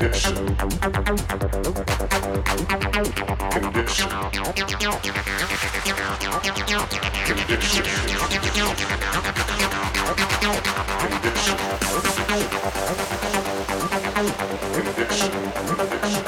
Addiction. Addiction. Addiction. Addiction.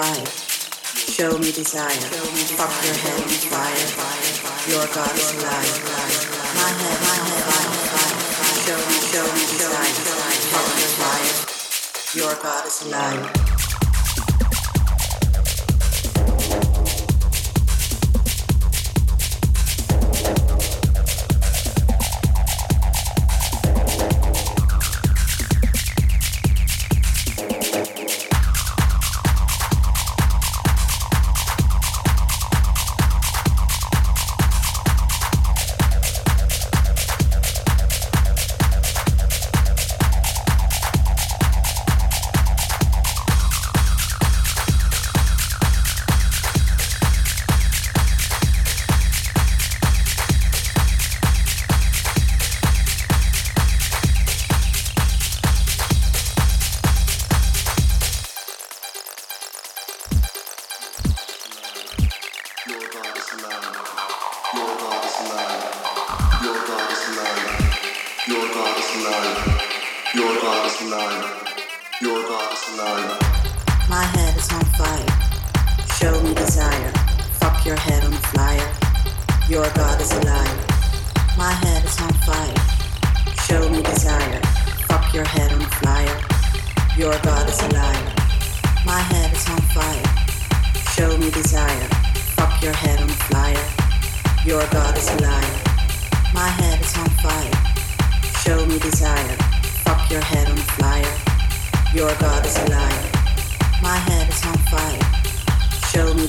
fire. Show me desire. Fuck your head with fire. Your God is alive. My head, my head, my head. Show me, show me desire. Fuck your fire. Your God is alive.